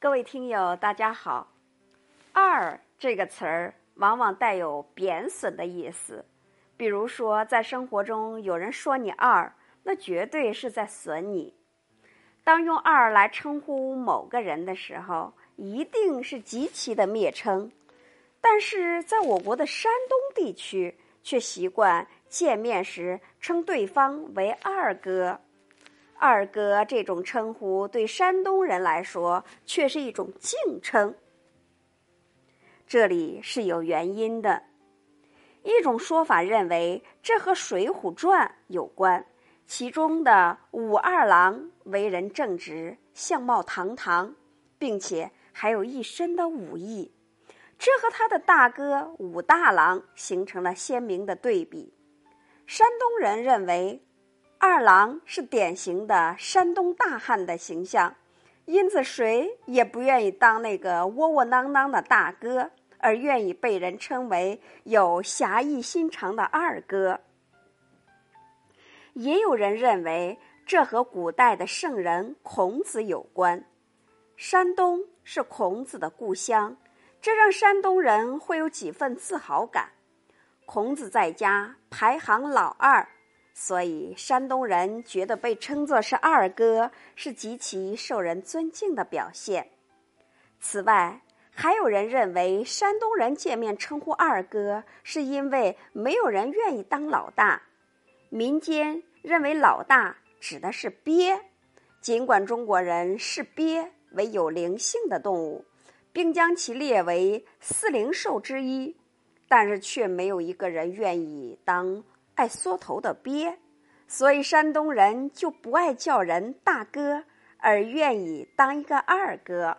各位听友，大家好。二这个词儿往往带有贬损的意思，比如说在生活中有人说你二，那绝对是在损你。当用二来称呼某个人的时候，一定是极其的蔑称。但是在我国的山东地区，却习惯见面时称对方为二哥。二哥这种称呼对山东人来说却是一种敬称，这里是有原因的。一种说法认为这和《水浒传》有关，其中的武二郎为人正直，相貌堂堂，并且还有一身的武艺，这和他的大哥武大郎形成了鲜明的对比。山东人认为。二郎是典型的山东大汉的形象，因此谁也不愿意当那个窝窝囊囊的大哥，而愿意被人称为有侠义心肠的二哥。也有人认为这和古代的圣人孔子有关，山东是孔子的故乡，这让山东人会有几分自豪感。孔子在家排行老二。所以，山东人觉得被称作是二哥是极其受人尊敬的表现。此外，还有人认为山东人见面称呼二哥，是因为没有人愿意当老大。民间认为老大指的是鳖，尽管中国人视鳖为有灵性的动物，并将其列为四灵兽之一，但是却没有一个人愿意当。爱缩头的鳖，所以山东人就不爱叫人大哥，而愿意当一个二哥。